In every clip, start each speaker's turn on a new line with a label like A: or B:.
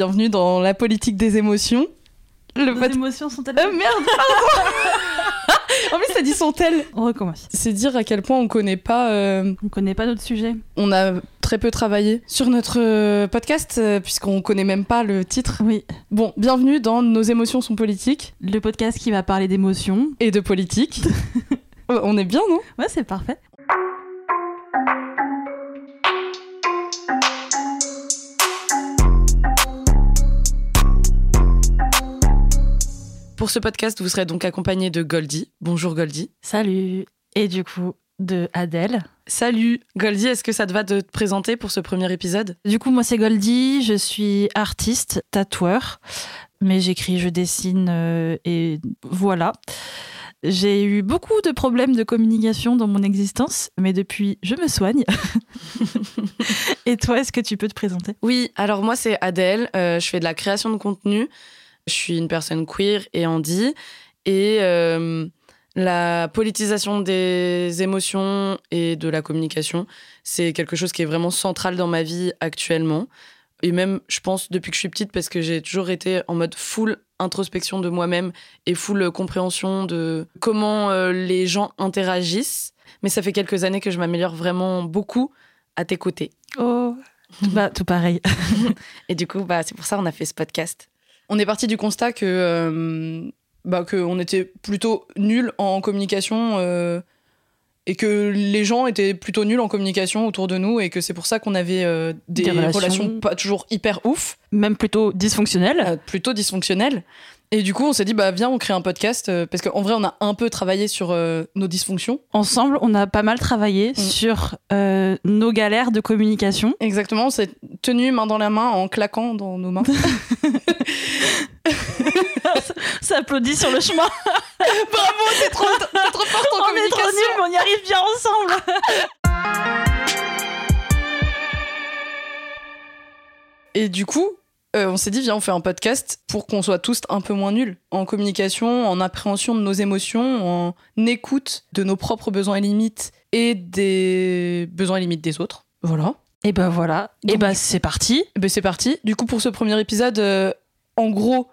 A: Bienvenue dans la politique des émotions.
B: Le Nos émotions sont-elles
A: Oh merde, pardon En plus, ça dit sont-elles
B: On recommence.
A: C'est dire à quel point on connaît pas. euh,
B: On connaît pas notre sujet.
A: on a très peu travaillé sur notre euh, podcast euh, puisqu'on connaît même pas le titre.
B: Oui.
A: Bon, bienvenue dans Nos émotions sont politiques
B: Le podcast qui va parler d'émotions.
A: et de politique. On est bien, non?
B: Ouais, c'est parfait.
A: Pour ce podcast, vous serez donc accompagné de Goldie. Bonjour Goldie.
B: Salut. Et du coup, de Adèle.
A: Salut Goldie, est-ce que ça te va de te présenter pour ce premier épisode?
B: Du coup, moi, c'est Goldie. Je suis artiste, tatoueur. Mais j'écris, je dessine euh, et voilà. J'ai eu beaucoup de problèmes de communication dans mon existence, mais depuis, je me soigne. et toi, est-ce que tu peux te présenter?
A: Oui, alors moi c'est Adèle, euh, je fais de la création de contenu, je suis une personne queer et handi, et euh, la politisation des émotions et de la communication, c'est quelque chose qui est vraiment central dans ma vie actuellement. Et même, je pense, depuis que je suis petite, parce que j'ai toujours été en mode full introspection de moi-même et full compréhension de comment euh, les gens interagissent. Mais ça fait quelques années que je m'améliore vraiment beaucoup à tes côtés.
B: Oh Bah, tout pareil.
A: Et du coup, bah, c'est pour ça qu'on a fait ce podcast. On est parti du constat que, euh, bah, que on était plutôt nuls en communication euh, et que les gens étaient plutôt nuls en communication autour de nous et que c'est pour ça qu'on avait euh, des,
B: Des relations.
A: relations. pas toujours hyper ouf,
B: Même plutôt dysfonctionnel.
A: euh, plutôt dysfonctionnelles. Et du coup, on s'est dit, bah, viens, on crée un podcast euh, parce qu'en vrai, on a un peu travaillé sur euh, nos dysfonctions.
B: Ensemble, on a pas mal travaillé sur euh, nos galères de communication.
A: Exactement, on s'est tenu main dans la main en claquant dans nos mains.
B: Ça applaudit sur le chemin.
A: Bravo, t'es trop, t'es trop forte en
B: on est trop
A: communication.
B: nuls, mais on y arrive bien ensemble.
A: Et du coup, euh, on s'est dit, viens, on fait un podcast pour qu'on soit tous un peu moins nuls en communication, en appréhension de nos émotions, en écoute de nos propres besoins et limites et des besoins et limites des autres. Voilà.
B: Et ben voilà. Et ben c'est parti.
A: Eh ben, c'est parti. Du coup, pour ce premier épisode, euh, en gros,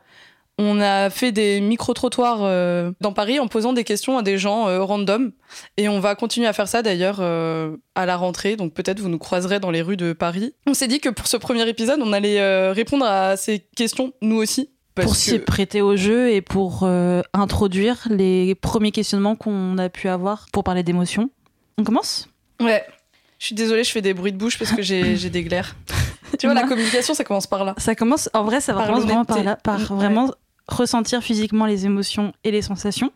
A: on a fait des micro-trottoirs euh, dans Paris en posant des questions à des gens euh, random. Et on va continuer à faire ça d'ailleurs euh, à la rentrée. Donc peut-être vous nous croiserez dans les rues de Paris. On s'est dit que pour ce premier épisode, on allait euh, répondre à ces questions, nous aussi. Parce
B: pour
A: que-
B: s'y prêter au jeu et pour introduire les premiers questionnements qu'on a pu avoir pour parler d'émotions. On commence?
A: Ouais. Je suis désolée, je fais des bruits de bouche parce que j'ai des glaires. tu vois, la communication, ça commence par là.
B: Ça commence, en vrai, ça
A: Par
B: commence vraiment par là, par vraiment ressentir physiquement les émotions et les sensations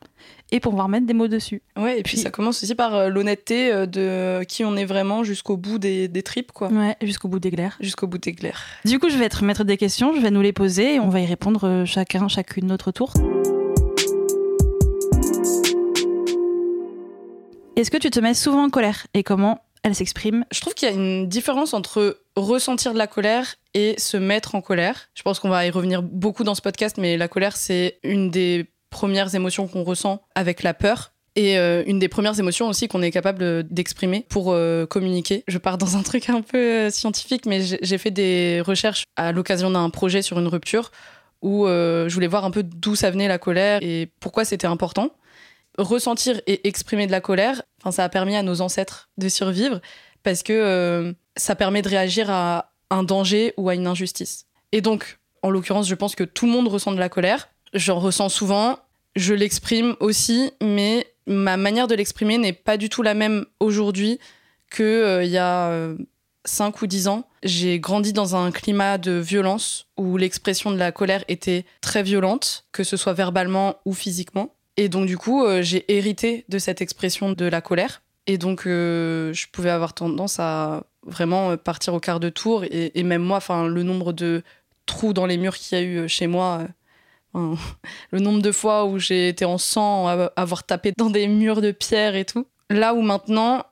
B: et pouvoir mettre des mots dessus.
A: Ouais, et puis
B: Puis-
A: ça commence aussi par euh, l'honnêteté euh, de qui on est vraiment jusqu'au bout des, des tripes, quoi.
B: Ouais, jusqu'au bout des glaires.
A: Jusqu'au bout des glaires.
B: Du coup, je vais être maître des questions, je vais nous les poser et on va y répondre euh, chacun, chacune notre tour. Est-ce que tu te mets souvent en colère et comment elle s'exprime
A: Je trouve qu'il y a une différence entre ressentir de la colère et se mettre en colère. Je pense qu'on va y revenir beaucoup dans ce podcast, mais la colère, c'est une des premières émotions qu'on ressent avec la peur. Et euh, une des premières émotions aussi qu'on est capable d'exprimer pour euh, communiquer. Je pars dans un truc un peu euh, scientifique, mais j'ai fait des recherches à l'occasion d'un projet sur une rupture où je voulais voir un peu d'où ça venait la colère et pourquoi c'était important. Ressentir et exprimer de la colère, enfin, ça a permis à nos ancêtres de survivre parce que euh, ça permet de réagir à un danger ou à une injustice. Et donc, en l'occurrence, je pense que tout le monde ressent de la colère. J'en ressens souvent, je l'exprime aussi, mais ma manière de l'exprimer n'est pas du tout la même aujourd'hui qu'il y a 5 ou 10 ans. J'ai grandi dans un climat de violence où l'expression de la colère était très violente, que ce soit verbalement ou physiquement. Et donc, du coup, euh, j'ai hérité de cette expression de la colère. Et donc, euh, je pouvais avoir tendance à vraiment euh, partir au quart de tour. Et, même moi, enfin, le nombre de trous dans les murs qu'il y a eu chez moi, le nombre de fois où j'ai été en sang, avoir tapé dans des murs de pierre et tout. Là où maintenant,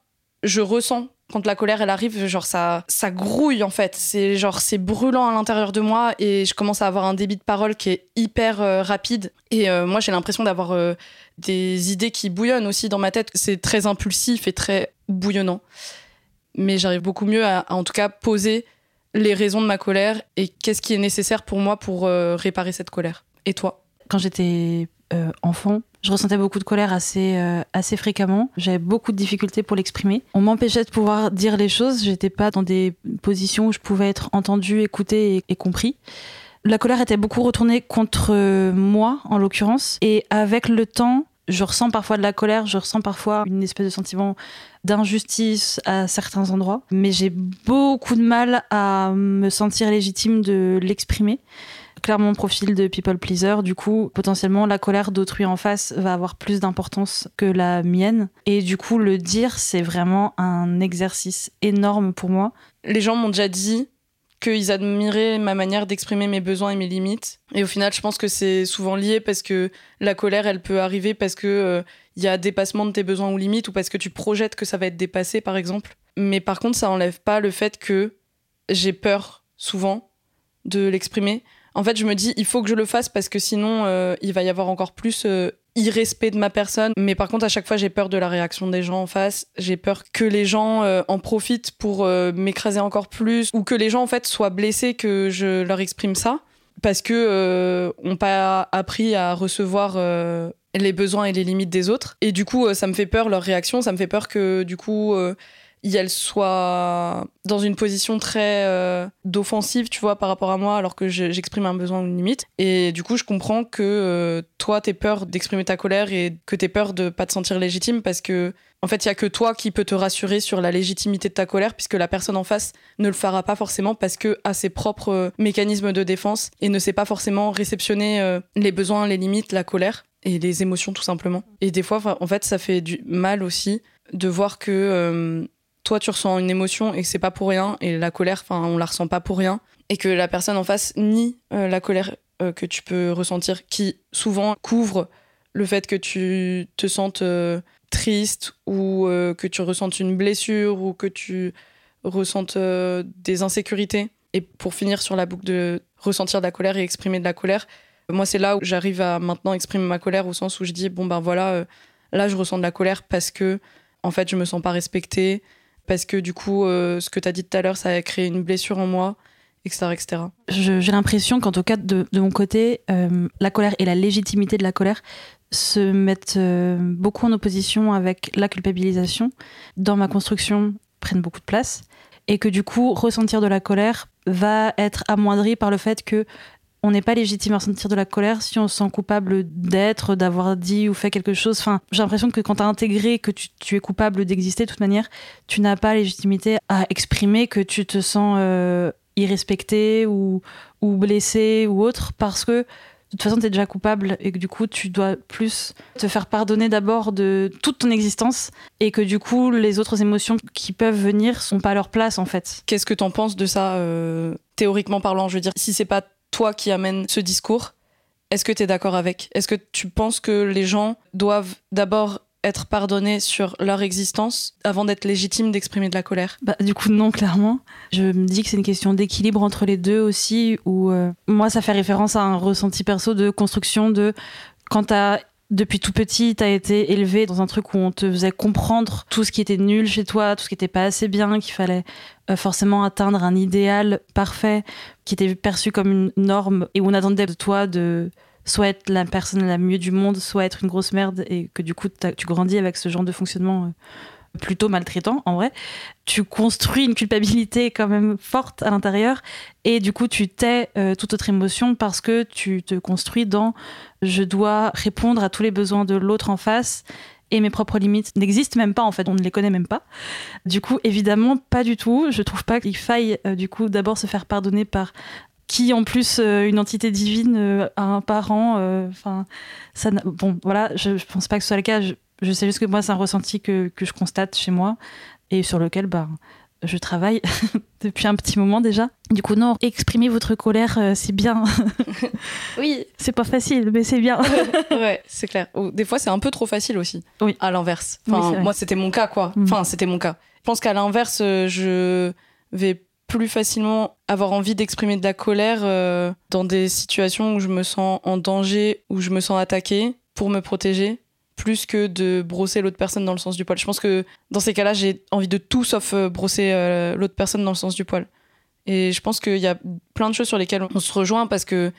A: je ressens quand la colère elle arrive, genre ça, ça grouille en fait. C'est genre c'est brûlant à l'intérieur de moi et je commence à avoir un débit de parole qui est hyper euh, rapide. Et euh, moi j'ai l'impression d'avoir euh, des idées qui bouillonnent aussi dans ma tête. C'est très impulsif et très bouillonnant. Mais j'arrive beaucoup mieux à, à, en tout cas poser les raisons de ma colère et qu'est-ce qui est nécessaire pour moi pour réparer cette colère. Et toi?
B: Quand j'étais enfant, je ressentais beaucoup de colère assez, euh, assez fréquemment. J'avais beaucoup de difficultés pour l'exprimer. On m'empêchait de pouvoir dire les choses. J'étais pas dans des positions où je pouvais être entendue, écoutée et, et compris. La colère était beaucoup retournée contre moi, en l'occurrence. Et avec le temps, je ressens parfois de la colère, je ressens parfois une espèce de sentiment d'injustice à certains endroits, mais j'ai beaucoup de mal à me sentir légitime de l'exprimer. Clairement, profil de people pleaser, du coup, potentiellement, la colère d'autrui en face va avoir plus d'importance que la mienne. Et du coup, le dire, c'est vraiment un exercice énorme pour moi.
A: Les gens m'ont déjà dit qu'ils admiraient ma manière d'exprimer mes besoins et mes limites. Et au final, je pense que c'est souvent lié parce que la colère, elle peut arriver parce que euh, il y a dépassement de tes besoins ou limites ou parce que tu projettes que ça va être dépassé, par exemple. Mais par contre, ça enlève pas le fait que j'ai peur souvent de l'exprimer. En fait, je me dis, il faut que je le fasse parce que sinon, euh, il va y avoir encore plus euh, irrespect de ma personne. Mais par contre, à chaque fois, j'ai peur de la réaction des gens en face. J'ai peur que les gens euh, en profitent pour m'écraser encore plus ou que les gens en fait soient blessés que je leur exprime ça parce que ont pas appris à recevoir les besoins et les limites des autres. Et du coup, ça me fait peur leur réaction. Ça me fait peur que du coup elles soient dans une position très euh, d'offensive, tu vois, par rapport à moi, alors que je- j'exprime un besoin ou une limite. Et du coup, je comprends que euh, toi, t'es peur d'exprimer ta colère et que t'es peur de pas te sentir légitime parce que, en fait, il y a que toi qui peux te rassurer sur la légitimité de ta colère, puisque la personne en face ne le fera pas forcément parce que a ses propres euh, mécanismes de défense et ne sait pas forcément réceptionner euh, les besoins, les limites, la colère et les émotions tout simplement. Et des fois, en fait, ça fait du mal aussi de voir que toi tu ressens une émotion et que c'est pas pour rien et la colère, enfin, on la ressent pas pour rien et que la personne en face nie euh, la colère euh, que tu peux ressentir, qui souvent couvre le fait que tu te sentes euh, triste ou que tu ressentes une blessure ou que tu ressentes des insécurités. Et pour finir sur la boucle de ressentir de la colère et exprimer de la colère, moi c'est là où j'arrive à maintenant exprimer ma colère au sens où je dis bon ben voilà, là je ressens de la colère parce que en fait je me sens pas respectée, parce que du coup euh, ce que tu as dit tout à l'heure ça a créé une blessure en moi, etc. etc.
B: J'ai l'impression qu'en tout cas, de, de mon côté, euh, la colère et la légitimité de la colère se mettent euh, beaucoup en opposition avec la culpabilisation. Dans ma construction, prennent beaucoup de place. Et que du coup, ressentir de la colère va être amoindri par le fait que on n'est pas légitime à ressentir de la colère si on se sent coupable d'être, d'avoir dit ou fait quelque chose. Enfin, j'ai l'impression que quand tu as intégré que tu, es coupable d'exister, de toute manière, tu n'as pas légitimité à exprimer que tu te sens euh, irrespecté ou, ou blessé ou autre parce que de toute façon, tu es déjà coupable et que du coup, tu dois plus te faire pardonner d'abord de toute ton existence et que du coup, les autres émotions qui peuvent venir sont pas à leur place en fait.
A: Qu'est-ce que t'en penses de ça, euh, théoriquement parlant? Je veux dire, si c'est pas toi qui amène ce discours, est-ce que t'es d'accord avec? Est-ce que tu penses que les gens doivent d'abord être pardonnés sur leur existence avant d'être légitimes d'exprimer de la colère?
B: Bah, du coup, non, clairement. Je me dis que c'est une question d'équilibre entre les deux aussi, où euh, moi, ça fait référence à un ressenti perso de construction de quand t'as. Depuis tout petit, t'as été élevé dans un truc où on te faisait comprendre tout ce qui était nul chez toi, tout ce qui était pas assez bien, qu'il fallait euh, forcément atteindre un idéal parfait, qui était perçu comme une norme et où on attendait de toi de soit être la personne la mieux du monde, soit être une grosse merde et que du coup tu grandis avec ce genre de fonctionnement euh, plutôt maltraitant en vrai tu construis une culpabilité quand même forte à l'intérieur et du coup tu tais euh, toute autre émotion parce que tu te construis dans je dois répondre à tous les besoins de l'autre en face et mes propres limites n'existent même pas en fait, on ne les connaît même pas. Du coup, évidemment, pas du tout. Je trouve pas qu'il faille euh, du coup d'abord se faire pardonner par qui en plus euh, une entité divine a un parent. Enfin, Bon, voilà, je, je pense pas que ce soit le cas. Je, je sais juste que moi, c'est un ressenti que, que je constate chez moi et sur lequel bah, je travaille depuis un petit moment déjà. Du coup, non, exprimer votre colère, euh, c'est bien.
A: Oui,
B: c'est pas facile, mais c'est bien.
A: ouais, c'est clair. Des fois, c'est un peu trop facile aussi.
B: Oui.
A: À l'inverse. Enfin, moi, c'était mon cas, quoi.
B: Mm.
A: Enfin, c'était mon cas. Je pense qu'à l'inverse, euh, je vais plus facilement avoir envie d'exprimer de la colère euh, dans des situations où je me sens en danger, où je me sens attaquée pour me protéger, plus que de brosser l'autre personne dans le sens du poil. Je pense que dans ces cas-là, j'ai envie de tout sauf euh, brosser euh, l'autre personne dans le sens du poil. Et je pense qu'il y a plein de choses sur lesquelles on se rejoint parce que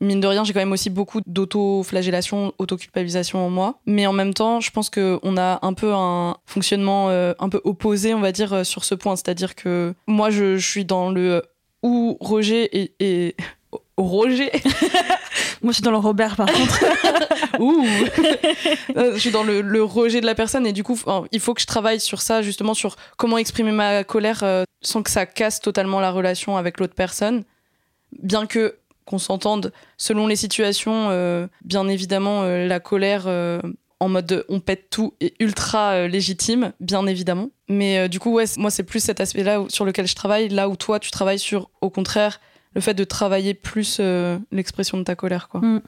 A: mine de rien, j'ai quand même aussi beaucoup d'auto-flagellation, auto-culpabilisation en moi. Mais en même temps, je pense qu'on a un peu un fonctionnement euh, un peu opposé, on va dire, sur ce point. C'est-à-dire que moi, je, suis dans le où Roger et, Roger.
B: Moi, je suis dans le Robert, par contre.
A: Ouh euh, Je suis dans le, rejet de la personne et du coup, il faut que je travaille sur ça, justement, sur comment exprimer ma colère sans que ça casse totalement la relation avec l'autre personne. Bien que qu'on s'entende selon les situations. Euh, bien évidemment, euh, la colère euh, en mode on pète tout est ultra légitime, bien évidemment. Mais du coup, ouais, moi, c'est plus cet aspect-là sur lequel je travaille, là où toi, tu travailles sur, au contraire, le fait de travailler plus l'expression de ta colère, quoi. Mm.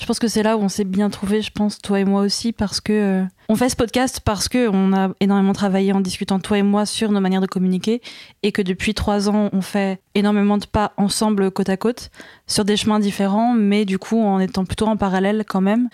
B: Je pense que c'est là où on s'est bien trouvé, je pense, toi et moi aussi, parce que euh, on fait ce podcast parce que on a énormément travaillé en discutant toi et moi sur nos manières de communiquer et que depuis trois ans, on fait énormément de pas ensemble côte à côte sur des chemins différents, mais du coup en étant plutôt en parallèle quand même.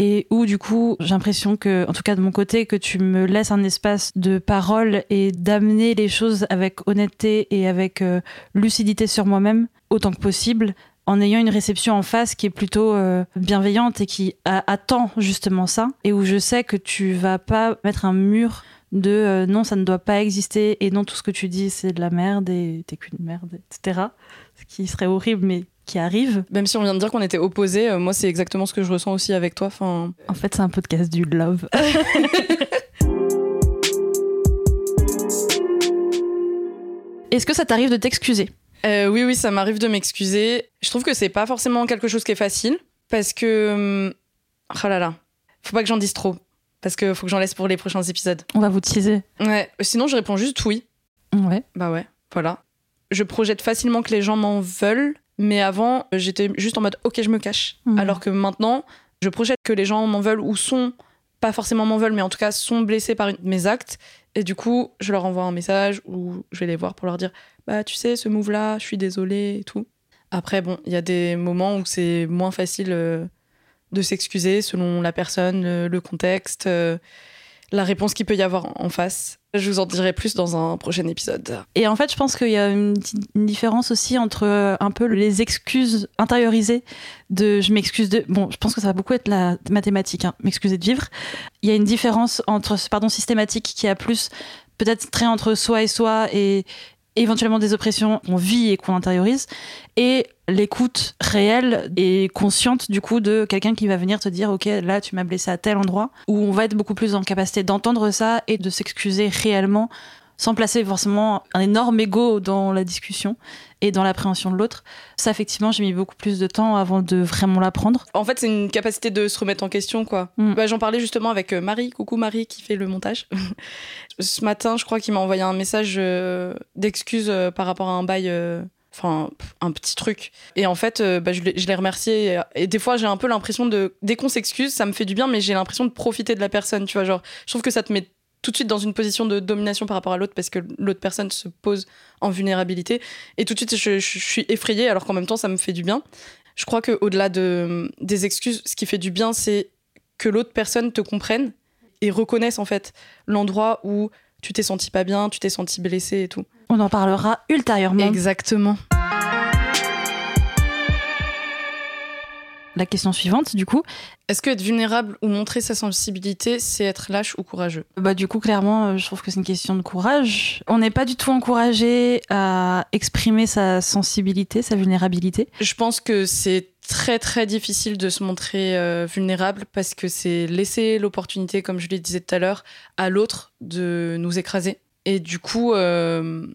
B: Et où du coup, j'ai l'impression que, en tout cas de mon côté, que tu me laisses un espace de parole et d'amener les choses avec honnêteté et avec euh, lucidité sur moi-même autant que possible, en ayant une réception en face qui est plutôt euh, bienveillante et qui attend justement ça, et où je sais que tu vas pas mettre un mur de euh, non, ça ne doit pas exister, et non, tout ce que tu dis, c'est de la merde, et t'es qu'une merde, etc. Ce qui serait horrible, mais qui arrive.
A: Même si on vient de dire qu'on était opposés, euh, moi, c'est exactement ce que je ressens aussi avec toi. Enfin...
B: En fait, c'est un podcast du love. Est-ce que ça t'arrive de t'excuser?
A: Euh, oui, oui, ça m'arrive de m'excuser. Je trouve que c'est pas forcément quelque chose qui est facile parce que. Oh là là. Faut pas que j'en dise trop. Parce que faut que j'en laisse pour les prochains épisodes.
B: On va vous teaser.
A: Ouais. Sinon, je réponds juste oui.
B: Ouais.
A: Bah ouais. Voilà. Je projette facilement que les gens m'en veulent. Mais avant, j'étais juste en mode ok, je me cache. Mhm. Alors que maintenant, je projette que les gens m'en veulent ou sont, pas forcément m'en veulent, mais en tout cas sont blessés par mes actes. Et du coup, je leur envoie un message ou je vais les voir pour leur dire bah tu sais ce move là je suis désolée et tout après bon il y a des moments où c'est moins facile euh, de s'excuser selon la personne le, contexte euh, la réponse qu'il peut y avoir en face je vous en dirai plus dans un prochain épisode.
B: Et en fait je pense qu'il y a une, différence aussi entre euh, un peu les excuses intériorisées de je m'excuse de bon je pense que ça va beaucoup être la mathématique hein, m'excuser de vivre. Il y a une différence entre ce pardon systématique qui a plus peut-être trait entre soi et soi et, éventuellement des oppressions qu'on vit et qu'on intériorise, et l'écoute réelle et consciente du coup de quelqu'un qui va venir te dire ok là tu m'as blessé à tel endroit, où on va être beaucoup plus en capacité d'entendre ça et de s'excuser réellement sans placer forcément un énorme ego dans la discussion et dans l'appréhension de l'autre. Ça, effectivement, j'ai mis beaucoup plus de temps avant de vraiment l'apprendre.
A: En fait, c'est une capacité de se remettre en question, quoi. Mm. Bah, J'en parlais justement avec euh, Marie. Coucou Marie, qui fait le montage. Ce matin, je crois qu'il m'a envoyé un message euh, d'excuse euh, par rapport à un bail enfin un petit truc et en fait bah, je l'ai remercié et, des fois j'ai un peu l'impression de dès qu'on s'excuse ça me fait du bien mais j'ai l'impression de profiter de la personne tu vois genre je trouve que ça te met tout de suite dans une position de domination par rapport à l'autre parce que l'autre personne se pose en vulnérabilité. Et tout de suite, je, suis effrayée alors qu'en même temps, ça me fait du bien. Je crois qu'au-delà de, des excuses, ce qui fait du bien, c'est que l'autre personne te comprenne et reconnaisse en fait l'endroit où tu t'es senti pas bien, tu t'es senti blessé et tout.
B: On en parlera ultérieurement.
A: Exactement.
B: La question suivante, du coup.
A: Est-ce que être vulnérable ou montrer sa sensibilité, c'est être lâche ou courageux?
B: Bah du coup, clairement, euh, je trouve que c'est une question de courage. On n'est pas du tout encouragé à exprimer sa sensibilité, sa vulnérabilité.
A: Je pense que c'est très très difficile de se montrer euh, vulnérable parce que c'est laisser l'opportunité, comme je le disais tout à l'heure, à l'autre de nous écraser. Et du coup, euh,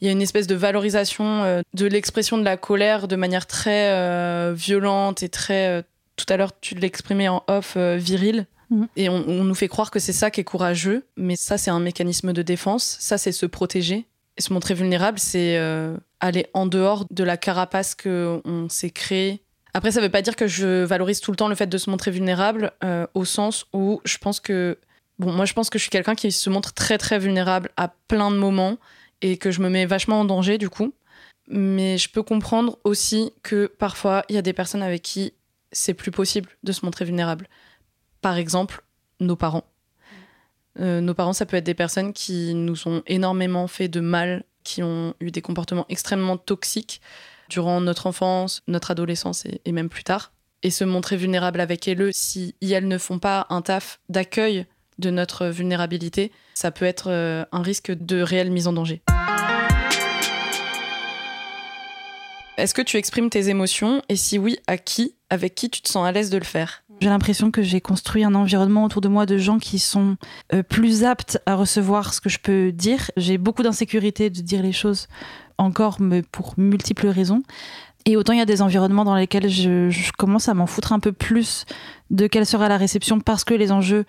A: il y a une espèce de valorisation euh, de l'expression de la colère de manière très euh, violente et très. Euh, tout à l'heure, tu l'exprimais en off viril. Mhm. Et on, nous fait croire que c'est ça qui est courageux, mais ça, c'est un mécanisme de défense. Ça, c'est se protéger. Et se montrer vulnérable, c'est aller en dehors de la carapace qu'on s'est créée. Après, ça ne veut pas dire que je valorise tout le temps le fait de se montrer vulnérable, au sens où je pense que. Bon, moi, je pense que je suis quelqu'un qui se montre très, très vulnérable à plein de moments et que je me mets vachement en danger du coup. Mais je peux comprendre aussi que parfois il y a des personnes avec qui c'est plus possible de se montrer vulnérable. Par exemple, nos parents. Euh, nos parents, ça peut être des personnes qui nous ont énormément fait de mal, qui ont eu des comportements extrêmement toxiques durant notre enfance, notre adolescence et, même plus tard. Et se montrer vulnérable avec elles si elles ne font pas un taf d'accueil de notre vulnérabilité, ça peut être euh, un risque de réelle mise en danger. Est-ce que tu exprimes tes émotions et si oui, à qui Avec qui tu te sens à l'aise de le faire?
B: J'ai l'impression que j'ai construit un environnement autour de moi de gens qui sont euh, plus aptes à recevoir ce que je peux dire. J'ai beaucoup d'insécurité de dire les choses encore, mais pour multiples raisons. Et autant il y a des environnements dans lesquels je, je commence à m'en foutre un peu plus de quelle sera la réception parce que les enjeux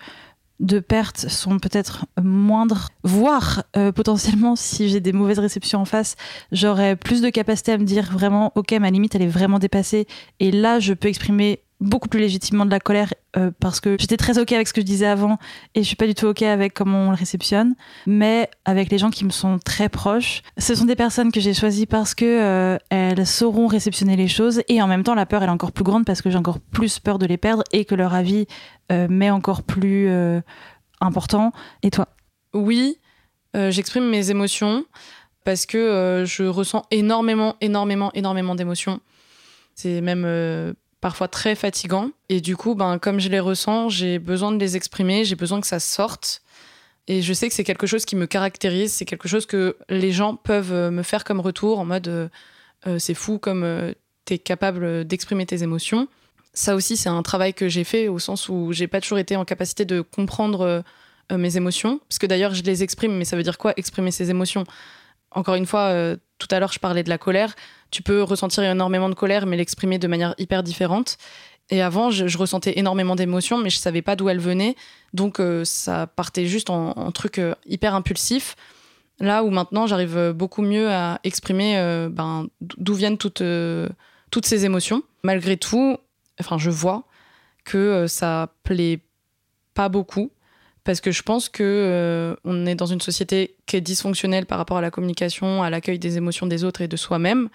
B: de pertes sont peut-être moindres, voire euh, potentiellement si j'ai des mauvaises réceptions en face, j'aurais plus de capacité à me dire vraiment ok ma limite elle est vraiment dépassée. Et là je peux exprimer beaucoup plus légitimement de la colère euh, parce que j'étais très ok avec ce que je disais avant et je suis pas du tout ok avec comment on le réceptionne. Mais avec les gens qui me sont très proches ce sont des personnes que j'ai choisies parce que euh, elles sauront réceptionner les choses et en même temps la peur elle est encore plus grande parce que j'ai encore plus peur de les perdre et que leur avis euh, m'est encore plus important. Et toi?
A: Oui j'exprime mes émotions parce que je ressens énormément énormément énormément d'émotions. C'est même parfois très fatigant. Et du coup, ben, comme je les ressens, j'ai besoin de les exprimer, j'ai besoin que ça sorte. Et je sais que c'est quelque chose qui me caractérise, c'est quelque chose que les gens peuvent euh, me faire comme retour en mode euh, euh, c'est fou comme tu es capable d'exprimer tes émotions. Ça aussi, c'est un travail que j'ai fait au sens où j'ai pas toujours été en capacité de comprendre mes émotions. Parce que d'ailleurs, je les exprime, mais ça veut dire quoi exprimer ses émotions? Encore une fois, tout à l'heure, je parlais de la colère tu peux ressentir énormément de colère, mais l'exprimer de manière hyper différente. Et avant, je, ressentais énormément d'émotions, mais je savais pas d'où elles venaient. Donc, euh, ça partait juste en, truc euh, hyper impulsif. Là où maintenant, j'arrive beaucoup mieux à exprimer euh, ben, d'où viennent toutes, toutes ces émotions. Malgré tout, enfin, je vois que ça plaît pas beaucoup parce que je pense que on est dans une société qui est dysfonctionnelle par rapport à la communication, à l'accueil des émotions des autres et de soi-même,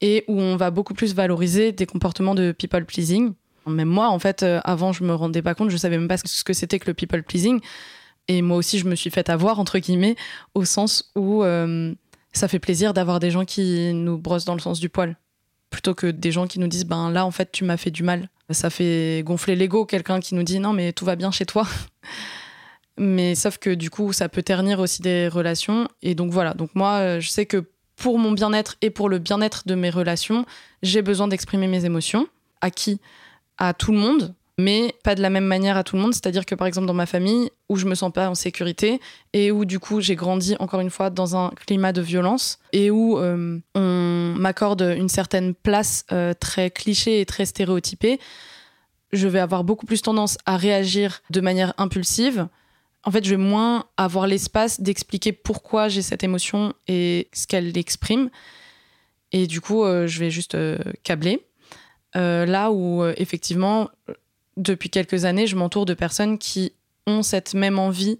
A: et où on va beaucoup plus valoriser des comportements de people pleasing. Même moi, en fait, euh, avant, je me rendais pas compte, je savais même pas ce que c'était que le people pleasing. Et moi aussi, je me suis fait avoir, entre guillemets, au sens où euh, ça fait plaisir d'avoir des gens qui nous brossent dans le sens du poil, plutôt que des gens qui nous disent, ben là, en fait, tu m'as fait du mal. Ça fait gonfler l'ego, quelqu'un qui nous dit, non, mais tout va bien chez toi. Mais sauf que du coup, ça peut ternir aussi des relations. Et donc voilà, donc moi, euh, je sais que pour mon bien-être et pour le bien-être de mes relations, j'ai besoin d'exprimer mes émotions. À qui? À tout le monde, mais pas de la même manière à tout le monde. C'est-à-dire que par exemple dans ma famille, où je me sens pas en sécurité et où du coup j'ai grandi encore une fois dans un climat de violence et où euh, on m'accorde une certaine place euh, très cliché et très stéréotypée, je vais avoir beaucoup plus tendance à réagir de manière impulsive en fait, je vais moins avoir l'espace d'expliquer pourquoi j'ai cette émotion et ce qu'elle exprime. Et du coup, euh, je vais juste euh, câbler. Euh, là où, effectivement, depuis quelques années, je m'entoure de personnes qui ont cette même envie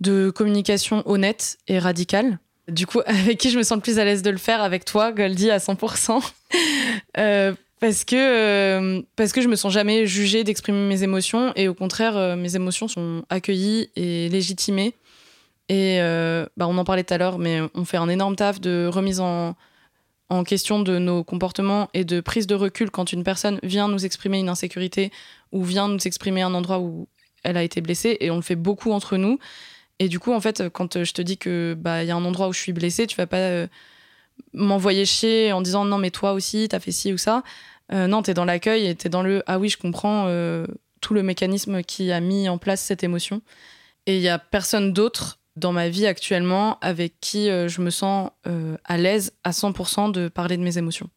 A: de communication honnête et radicale. Du coup, avec qui je me sens le plus à l'aise de le faire, avec toi, Goldie, à 100%. Parce que, euh, parce que je me sens jamais jugée d'exprimer mes émotions et au contraire, euh, mes émotions sont accueillies et légitimées. Et euh, bah, on en parlait tout à l'heure, mais on fait un énorme taf de remise en, en question de nos comportements et de prise de recul quand une personne vient nous exprimer une insécurité ou vient nous exprimer un endroit où elle a été blessée. Et on le fait beaucoup entre nous. Et du coup, en fait, quand je te dis que bah il y a un endroit où je suis blessée, tu vas pas m'envoyer chier en disant non mais toi aussi t'as fait ci ou ça. Euh, non, t'es dans l'accueil et t'es dans le ah oui je comprends euh, tout le mécanisme qui a mis en place cette émotion. Et il y a personne d'autre dans ma vie actuellement avec qui euh, je me sens à l'aise à 100% de parler de mes émotions.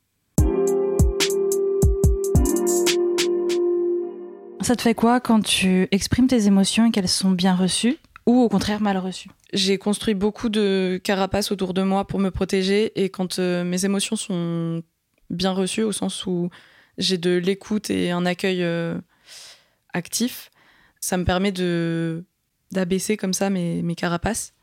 B: Ça te fait quoi quand tu exprimes tes émotions et qu'elles sont bien reçues? Ou au contraire mal reçues
A: j'ai construit beaucoup de carapaces autour de moi pour me protéger et quand euh, mes émotions sont bien reçues au sens où j'ai de l'écoute et un accueil euh, actif, ça me permet de d'abaisser comme ça mes, mes, carapaces.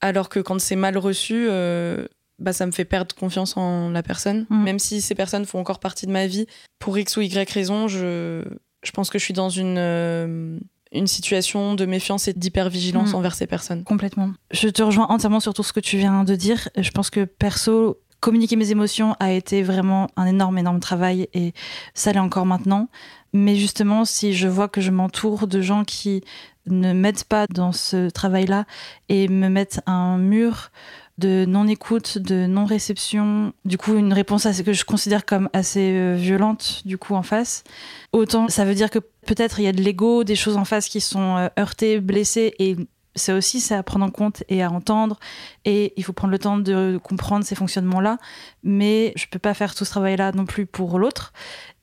A: Alors que quand c'est mal reçu, euh, bah ça me fait perdre confiance en la personne. Mmh. Même si ces personnes font encore partie de ma vie, pour X ou Y raison, je, je pense que je suis dans une une situation de méfiance et d'hypervigilance
B: Mm.
A: envers ces personnes.
B: Complètement. Je te rejoins entièrement sur tout ce que tu viens de dire. Je pense que perso, communiquer mes émotions a été vraiment un énorme, énorme travail et ça l'est encore maintenant. Mais justement, si je vois que je m'entoure de gens qui ne m'aident pas dans ce travail-là et me mettent un mur de non-écoute, de non-réception, du coup une réponse assez, que je considère comme assez euh, violente du coup en face, autant ça veut dire que peut-être il y a de l'ego, des choses en face qui sont euh, heurtées, blessées et c'est aussi ça à prendre en compte et à entendre. Et il faut prendre le temps de comprendre ces fonctionnements-là. Mais je peux pas faire tout ce travail-là non plus pour l'autre.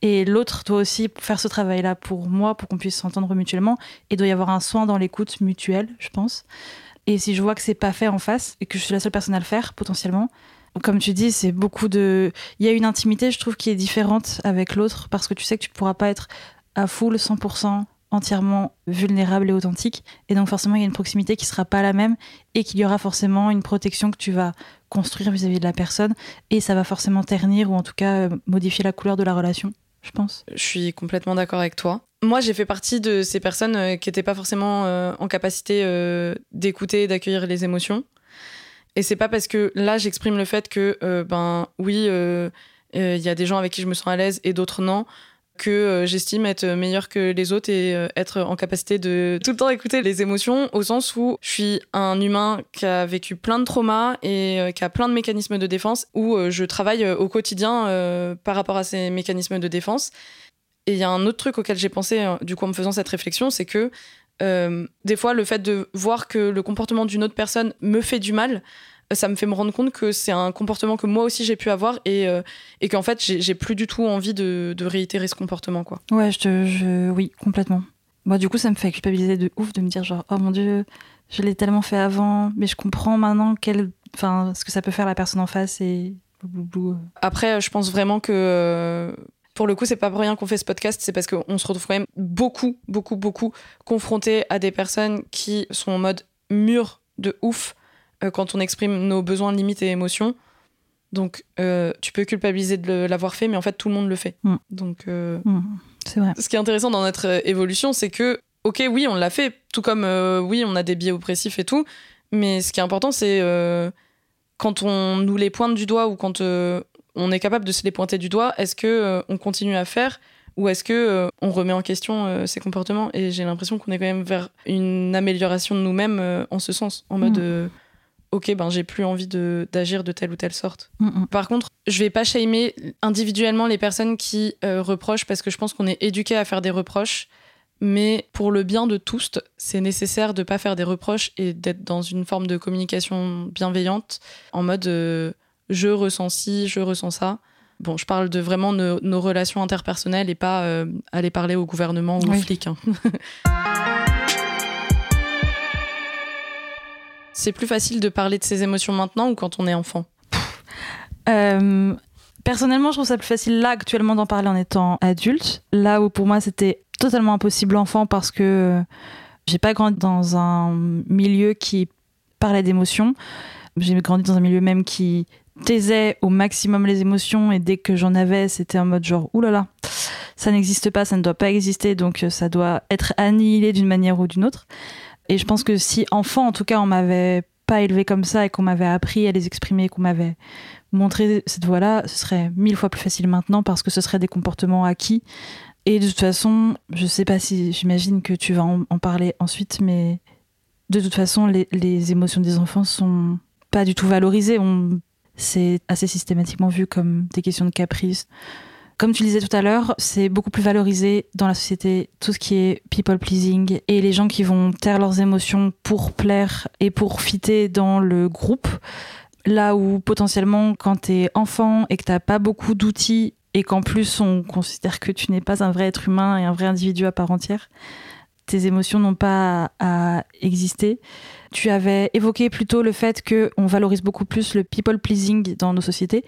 B: Et l'autre doit aussi faire ce travail-là pour moi pour qu'on puisse s'entendre mutuellement. Et il doit y avoir un soin dans l'écoute mutuelle je pense et si je vois que c'est pas fait en face et que je suis la seule personne à le faire potentiellement comme tu dis c'est beaucoup de il y a une intimité je trouve qui est différente avec l'autre parce que tu sais que tu pourras pas être à full 100% entièrement vulnérable et authentique. Et donc forcément, il y a une proximité qui sera pas la même et qu'il y aura forcément une protection que tu vas construire vis-à-vis de la personne. Et ça va forcément ternir ou en tout cas euh, modifier la couleur de la relation, je pense.
A: Je suis complètement d'accord avec toi. Moi, j'ai fait partie de ces personnes euh, qui n'étaient pas forcément euh, en capacité euh, d'écouter et d'accueillir les émotions. Et c'est pas parce que là, j'exprime le fait que, ben oui, il y a des gens avec qui je me sens à l'aise et d'autres non, que j'estime être meilleure que les autres et être en capacité de tout le temps écouter les émotions, au sens où je suis un humain qui a vécu plein de traumas et qui a plein de mécanismes de défense, où je travaille au quotidien par rapport à ces mécanismes de défense. Et il y a un autre truc auquel j'ai pensé, euh, du coup, en me faisant cette réflexion, c'est que euh, des fois, le fait de voir que le comportement d'une autre personne me fait du mal, euh, ça me fait me rendre compte que c'est un comportement que moi aussi j'ai pu avoir et, euh, et qu'en fait, j'ai plus du tout envie de, de réitérer ce comportement, quoi.
B: Ouais, je te, je, oui, complètement. Bon, du coup, ça me fait culpabiliser de ouf de me dire genre, oh mon dieu, je l'ai tellement fait avant, mais je comprends maintenant quel, enfin, ce que ça peut faire la personne en face et.
A: Après, euh, je pense vraiment que euh, pour le coup, c'est pas pour rien qu'on fait ce podcast, c'est parce qu'on se retrouve quand même beaucoup, beaucoup, beaucoup confrontés à des personnes qui sont en mode mur de ouf euh, quand on exprime nos besoins, limites et émotions. Donc, euh, tu peux culpabiliser de l'avoir fait, mais en fait, tout le monde le fait.
B: Mm.
A: Donc, euh,
B: Hmm, c'est vrai.
A: ce qui est intéressant dans notre évolution, c'est que, ok, oui, on l'a fait, tout comme, oui, on a des biais oppressifs et tout, mais ce qui est important, c'est quand on nous les pointe du doigt ou quand euh, on est capable de se les pointer du doigt, est-ce que euh, on continue à faire ou est-ce que euh, on remet en question euh, ces comportements? Et j'ai l'impression qu'on est quand même vers une amélioration de nous-mêmes euh, en ce sens, en mode,
B: Mm.
A: euh, ok, ben j'ai plus envie d'agir de telle ou telle sorte.
B: Hmm, hmm.
A: Par contre, je vais pas shamer individuellement les personnes qui euh, reprochent parce que je pense qu'on est éduqué à faire des reproches. Mais pour le bien de tous, c'est nécessaire de pas faire des reproches et d'être dans une forme de communication bienveillante en mode euh, je ressens ci, je ressens ça. Bon, je parle de vraiment nos, nos relations interpersonnelles et pas euh, aller parler au gouvernement ou aux flics. hein. c'est plus facile de parler de ses émotions maintenant ou quand on est enfant?
B: Euh, personnellement, je trouve ça plus facile là actuellement d'en parler en étant adulte. Là où pour moi c'était totalement impossible enfant parce que euh, j'ai pas grandi dans un milieu qui parlait d'émotions. J'ai grandi dans un milieu même qui taisait au maximum les émotions et dès que j'en avais, c'était en mode genre oulala, ça n'existe pas, ça ne doit pas exister, donc euh, ça doit être annihilé d'une manière ou d'une autre. Et je pense que si enfant, en tout cas, on m'avait pas élevé comme ça et qu'on m'avait appris à les exprimer, qu'on m'avait montrer cette voie-là, ce serait mille fois plus facile maintenant parce que ce serait des comportements acquis. Et de toute façon, je sais pas si j'imagine que tu vas en, en parler ensuite, mais de toute façon, les, les émotions des enfants sont pas du tout valorisées. On, c'est assez systématiquement vu comme des questions de caprice. Comme tu le disais tout à l'heure, c'est beaucoup plus valorisé dans la société tout ce qui est people pleasing et les gens qui vont taire leurs émotions pour plaire et pour fitter dans le groupe. Là où potentiellement, quand t'es enfant et que t'as pas beaucoup d'outils et qu'en plus on considère que tu n'es pas un vrai être humain et un vrai individu à part entière, tes émotions n'ont pas à, à exister. Tu avais évoqué plutôt le fait que on valorise beaucoup plus le people pleasing dans nos sociétés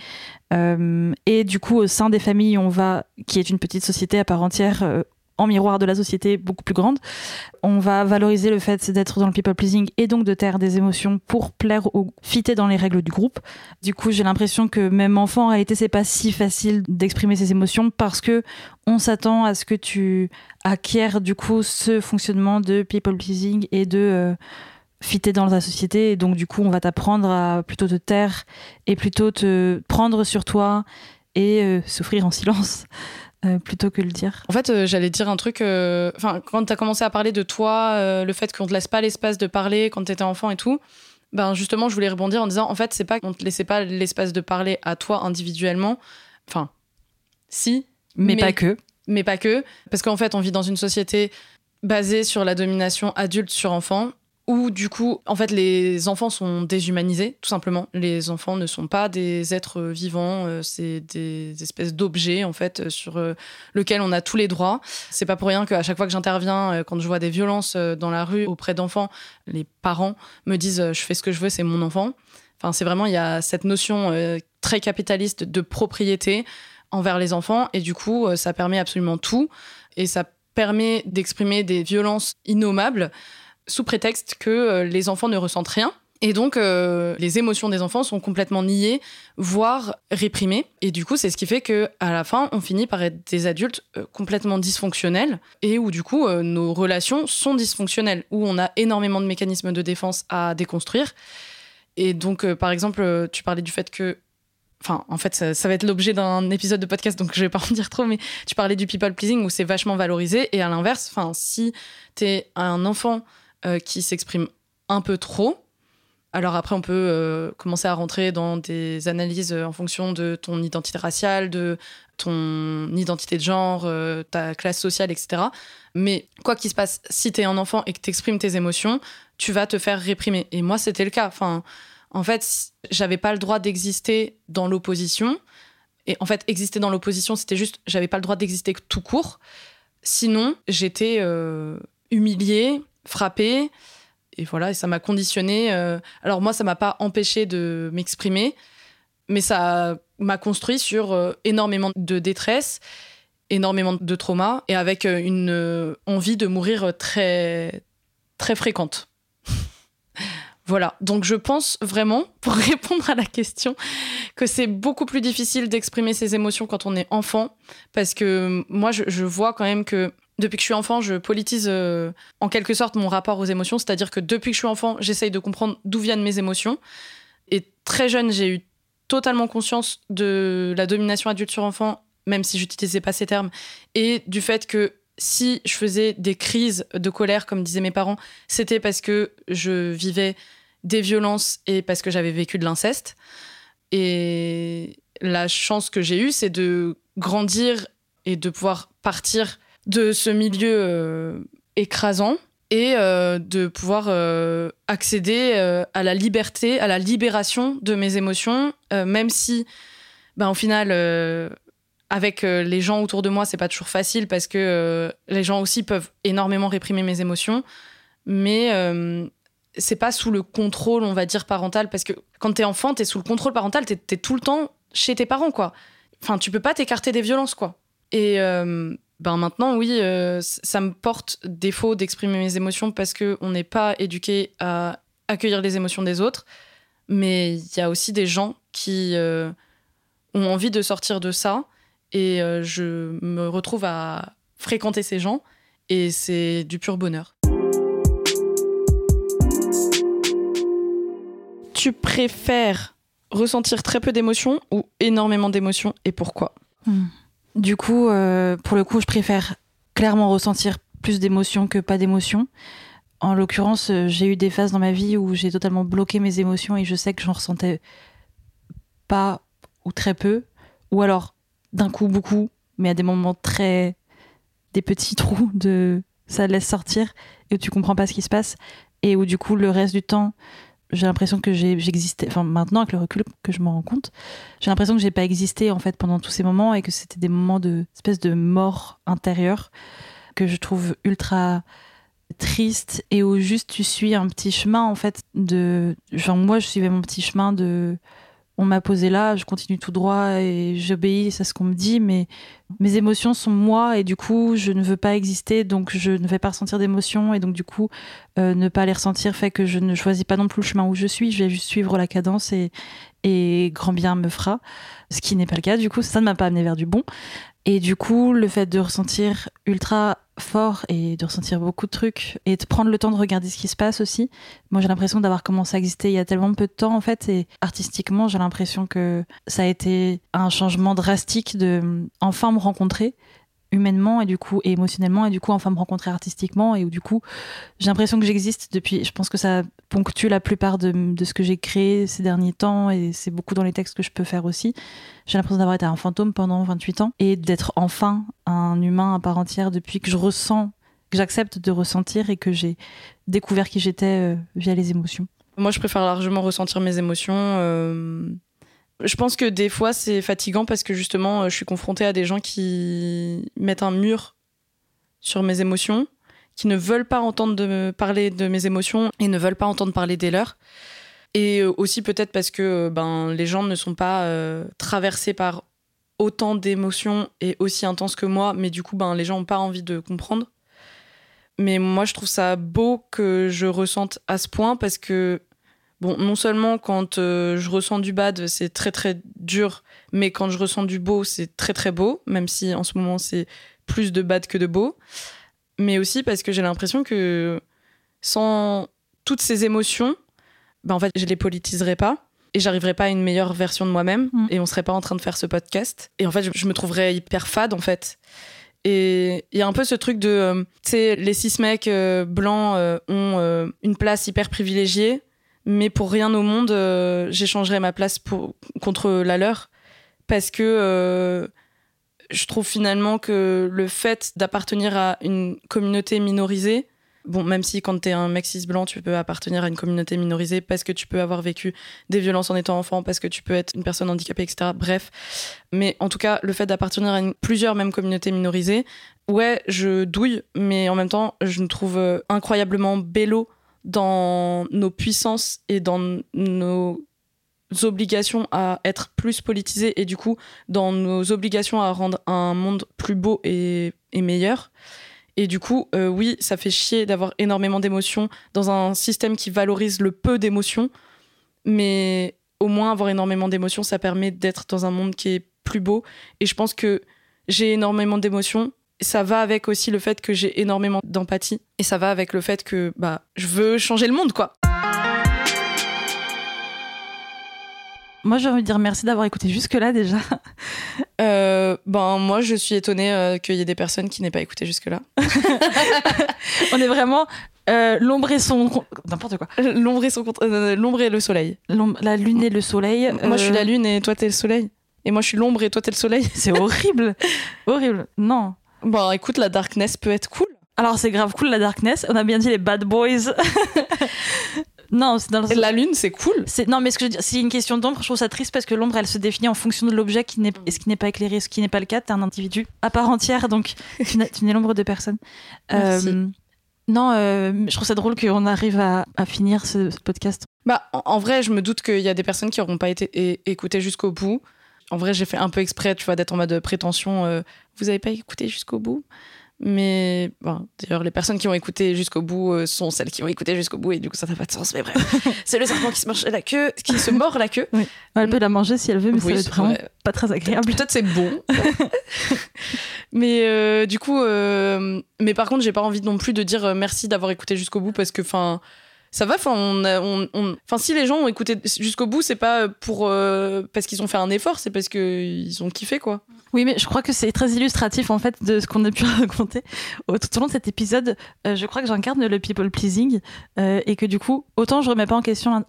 B: Euh, et du coup au sein des familles on va qui est une petite société à part entière euh, en miroir de la société beaucoup plus grande. On va valoriser le fait d'être dans le people pleasing et donc de taire des émotions pour plaire ou fitter dans les règles du groupe. Du coup, j'ai l'impression que même enfant, en réalité, c'est pas si facile d'exprimer ses émotions parce que on s'attend à ce que tu acquières du coup ce fonctionnement de people pleasing et de euh, fitter dans la société. Et donc, du coup, on va t'apprendre à plutôt te taire et plutôt te prendre sur toi et euh, souffrir en silence. Euh, plutôt que le dire.
A: En fait, euh, j'allais dire un truc. Enfin, quand tu as commencé à parler de toi, le fait qu'on te laisse pas l'espace de parler quand tu étais enfant et tout, ben justement, je voulais rebondir en disant en fait, c'est pas qu'on te laissait pas l'espace de parler à toi individuellement. Enfin, si.
B: Mais, mais pas que.
A: Mais pas que. Parce qu'en fait, on vit dans une société basée sur la domination adulte sur enfant où du coup, en fait, les enfants sont déshumanisés, tout simplement. Les enfants ne sont pas des êtres vivants, euh, c'est des espèces d'objets, en fait, euh, sur euh, lesquels on a tous les droits. C'est pas pour rien qu'à chaque fois que j'interviens, quand je vois des violences dans la rue auprès d'enfants, les parents me disent je fais ce que je veux, c'est mon enfant. Enfin, c'est vraiment, il y a cette notion très capitaliste de propriété envers les enfants, et du coup, ça permet absolument tout, et ça permet d'exprimer des violences innommables sous prétexte que euh, les enfants ne ressentent rien. Et donc, euh, les émotions des enfants sont complètement niées, voire réprimées. Et du coup, c'est ce qui fait que à la fin, on finit par être des adultes euh, complètement dysfonctionnels et où du coup, nos relations sont dysfonctionnelles, où on a énormément de mécanismes de défense à déconstruire. Et donc, par exemple, tu parlais du fait que Enfin, en fait, ça, ça va être l'objet d'un épisode de podcast, donc je vais pas en dire trop, mais tu parlais du people pleasing où c'est vachement valorisé. Et à l'inverse, enfin, si t'es un enfant euh, qui s'exprime un peu trop. Alors après, on peut euh, commencer à rentrer dans des analyses euh, en fonction de ton identité raciale, de ton identité de genre, ta classe sociale, etc. Mais quoi qu'il se passe, si tu es un enfant et que tu exprimes tes émotions, tu vas te faire réprimer. Et moi, c'était le cas. Enfin, en fait, j'avais pas le droit d'exister dans l'opposition. Et en fait, exister dans l'opposition, c'était juste, j'avais pas le droit d'exister tout court. Sinon, j'étais humiliée, frappé Et voilà, et ça m'a conditionné. Euh, alors moi, ça m'a pas empêché de m'exprimer, mais ça m'a construit sur euh, énormément de détresse, énormément de trauma, et avec euh, une envie de mourir très, très fréquente. Voilà, donc je pense vraiment, pour répondre à la question, que c'est beaucoup plus difficile d'exprimer ses émotions quand on est enfant, parce que moi, je vois quand même que depuis que je suis enfant, je politise euh, en quelque sorte mon rapport aux émotions. C'est-à-dire que depuis que je suis enfant, j'essaye de comprendre d'où viennent mes émotions. Et très jeune, j'ai eu totalement conscience de la domination adulte sur enfant, même si j'utilisais pas ces termes, et du fait que si je faisais des crises de colère, comme disaient mes parents, c'était parce que je vivais des violences et parce que j'avais vécu de l'inceste. Et la chance que j'ai eue, c'est de grandir et de pouvoir partir de ce milieu euh, écrasant et euh, de pouvoir euh, accéder à la liberté, à la libération de mes émotions, même si, ben, au final, avec les gens autour de moi, c'est pas toujours facile parce que les gens aussi peuvent énormément réprimer mes émotions, mais c'est pas sous le contrôle, on va dire, parental, parce que quand t'es enfant, t'es sous le contrôle parental, t'es es tout le temps chez tes parents, quoi. Enfin, tu peux pas t'écarter des violences, quoi. Et ben maintenant, oui, euh, ça me porte défaut d'exprimer mes émotions parce qu'on n'est pas éduqué à accueillir les émotions des autres. Mais il y a aussi des gens qui euh, ont envie de sortir de ça. Et euh, je me retrouve à fréquenter ces gens. Et c'est du pur bonheur. Tu préfères ressentir très peu d'émotions ou énormément d'émotions et pourquoi?
B: Hmm. Du coup, euh, pour le coup, je préfère clairement ressentir plus d'émotions que pas d'émotions. En l'occurrence, euh, j'ai eu des phases dans ma vie où j'ai totalement bloqué mes émotions et je sais que j'en ressentais pas ou très peu, ou alors d'un coup beaucoup, mais à des moments très des petits trous de ça laisse sortir et où tu comprends pas ce qui se passe et où du coup le reste du temps j'ai l'impression que j'existais, enfin maintenant avec le recul que je m'en rends compte, j'ai l'impression que j'ai pas existé en fait pendant tous ces moments et que c'était des moments de espèce de mort intérieure que je trouve ultra triste et où juste tu suis un petit chemin en fait de, genre moi je suivais mon petit chemin de on m'a posé là, je continue tout droit et j'obéis à ce qu'on me dit, mais mes émotions sont moi et du coup, je ne veux pas exister, donc je ne vais pas ressentir d'émotions et donc du coup, euh, ne pas les ressentir fait que je ne choisis pas non plus le chemin où je suis, je vais juste suivre la cadence et, et grand bien me fera, ce qui n'est pas le cas. Du coup, ça ne m'a pas amené vers du bon. Et du coup, le fait de ressentir ultra fort et de ressentir beaucoup de trucs et de prendre le temps de regarder ce qui se passe aussi. Moi, j'ai l'impression d'avoir commencé à exister il y a tellement peu de temps en fait et artistiquement, j'ai l'impression que ça a été un changement drastique de enfin me rencontrer humainement et du coup émotionnellement et du coup enfin me rencontrer artistiquement et où du coup j'ai l'impression que j'existe depuis je pense que ça ponctue la plupart de, de ce que j'ai créé ces derniers temps et c'est beaucoup dans les textes que je peux faire aussi. J'ai l'impression d'avoir été un fantôme pendant 28 ans et d'être enfin un humain à part entière depuis que je ressens que j'accepte de ressentir et que j'ai découvert qui j'étais euh, via les émotions.
A: Moi je préfère largement ressentir mes émotions euh je pense que des fois, c'est fatigant parce que justement, euh, je suis confrontée à des gens qui mettent un mur sur mes émotions, qui ne veulent pas entendre parler de mes émotions et ne veulent pas entendre parler des leurs. Et euh, aussi peut-être parce que euh, ben, les gens ne sont pas traversés par autant d'émotions et aussi intenses que moi, mais du coup, ben, les gens n'ont pas envie de comprendre. Mais moi, je trouve ça beau que je ressente à ce point parce que Bon, non seulement quand euh, je ressens du bad, c'est très très dur, mais quand je ressens du beau, c'est très très beau, même si en ce moment c'est plus de bad que de beau. Mais aussi parce que j'ai l'impression que sans toutes ces émotions, ben en fait, je les politiserais pas et j'arriverais pas à une meilleure version de moi-même mm. et on serait pas en train de faire ce podcast. Et en fait, je, me trouverais hyper fade en fait. Et il y a un peu ce truc de, euh, tu sais, les six mecs euh, blancs ont une place hyper privilégiée mais pour rien au monde, euh, j'échangerais ma place contre la leur. Parce que euh, je trouve finalement que le fait d'appartenir à une communauté minorisée, bon, même si quand t'es un mec cis blanc, tu peux appartenir à une communauté minorisée parce que tu peux avoir vécu des violences en étant enfant, parce que tu peux être une personne handicapée, etc. Bref. Mais en tout cas, le fait d'appartenir à plusieurs mêmes communautés minorisées, ouais, je douille, mais en même temps, je me trouve euh, incroyablement bello dans nos puissances et dans nos obligations à être plus politisés et du coup dans nos obligations à rendre un monde plus beau et, meilleur. Et du coup, euh, oui, ça fait chier d'avoir énormément d'émotions dans un système qui valorise le peu d'émotions, mais au moins avoir énormément d'émotions, ça permet d'être dans un monde qui est plus beau. Et je pense que j'ai énormément d'émotions ça va avec aussi le fait que j'ai énormément d'empathie et ça va avec le fait que bah je veux changer le monde quoi.
B: Moi, j'ai envie de dire merci d'avoir écouté jusque-là déjà.
A: Euh, ben, moi, je suis étonnée euh, qu'il y ait des personnes qui n'aient pas écouté jusque-là.
B: On est vraiment euh, l'ombre et son. N'importe quoi.
A: L'ombre et, son... l'ombre et le soleil.
B: La lune et le soleil.
A: Moi, je suis la lune et toi, t'es le soleil. Et moi, je suis l'ombre et toi, t'es le soleil.
B: C'est horrible. horrible. Non.
A: Bon, écoute, la darkness peut être cool.
B: Alors, c'est grave cool la darkness. On a bien dit les bad boys. non, c'est dans le...
A: La lune, c'est cool.
B: Non, mais ce que je c'est une question d'ombre. Je trouve ça triste parce que l'ombre, elle se définit en fonction de l'objet qui n'est, ce qui n'est pas éclairé, ce qui n'est pas le cas. T'es un individu à part entière, donc tu n'es l'ombre de personne. Euh, non, euh, je trouve ça drôle qu'on arrive à, finir ce, podcast.
A: Bah, en, vrai, je me doute qu'il y a des personnes qui n'auront pas été écoutées jusqu'au bout en vrai, j'ai fait un peu exprès, tu vois, d'être en mode prétention. Euh, vous n'avez pas écouté jusqu'au bout? Mais bon, d'ailleurs, les personnes qui ont écouté jusqu'au bout euh, sont celles qui ont écouté jusqu'au bout, et du coup, ça n'a pas de sens. Mais bref, c'est le serpent qui se mange la queue, qui se mord la queue.
B: Elle peut la manger si elle veut, mais ça va être vraiment pas très agréable.
A: Peut-être c'est bon. mais euh, du coup, mais par contre, j'ai pas envie non plus de dire merci d'avoir écouté jusqu'au bout parce que, enfin ça va. Enfin, on, enfin, si les gens ont écouté jusqu'au bout, c'est pas pour euh, parce qu'ils ont fait un effort, c'est parce qu'ils ont kiffé, quoi.
B: Oui, mais je crois que c'est très illustratif en fait de ce qu'on a pu raconter tout au long de cet épisode. Euh, je crois que j'incarne le people pleasing euh, et que du coup, autant je remets pas en question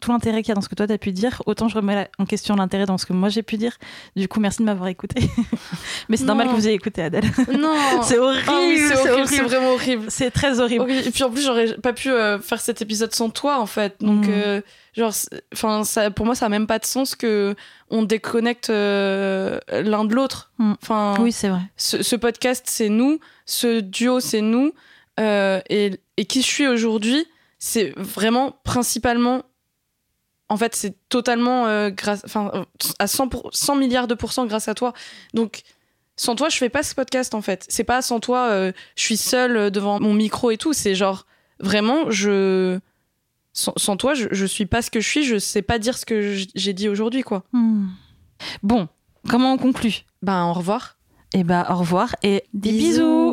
B: tout l'intérêt qu'il y a dans ce que toi t'as pu dire, autant je remets en question l'intérêt dans ce que moi j'ai pu dire. Du coup, merci de m'avoir écouté. mais c'est normal que vous ayez écouté Adèle.
A: Non,
B: c'est horrible,
A: ah c'est horrible, c'est vraiment horrible.
B: C'est très horrible.
A: Et puis en plus, j'aurais pas pu faire cet épisode sans toi en fait. Donc mm. Genre, enfin, ça, pour moi, ça a même pas de sens que on déconnecte euh, l'un de l'autre.
B: Mm. Enfin, oui, c'est vrai.
A: Ce, podcast, c'est nous. Ce duo, c'est nous. Euh, et, et, qui je suis aujourd'hui, c'est vraiment principalement en fait, c'est totalement euh, grâce, enfin, euh, à 100, pour- 100 milliards de pourcents grâce à toi. Donc, sans toi, je fais pas ce podcast, en fait. C'est pas sans toi, euh, je suis seule euh, devant mon micro et tout. C'est genre, vraiment, je. Sans, sans toi, je, je suis pas ce que je suis. Je sais pas dire ce que j'ai dit aujourd'hui, quoi.
B: Hmm. Bon, comment on conclut?
A: Ben, au revoir.
B: Eh bah, au revoir et des
A: Bisous.
B: bisous.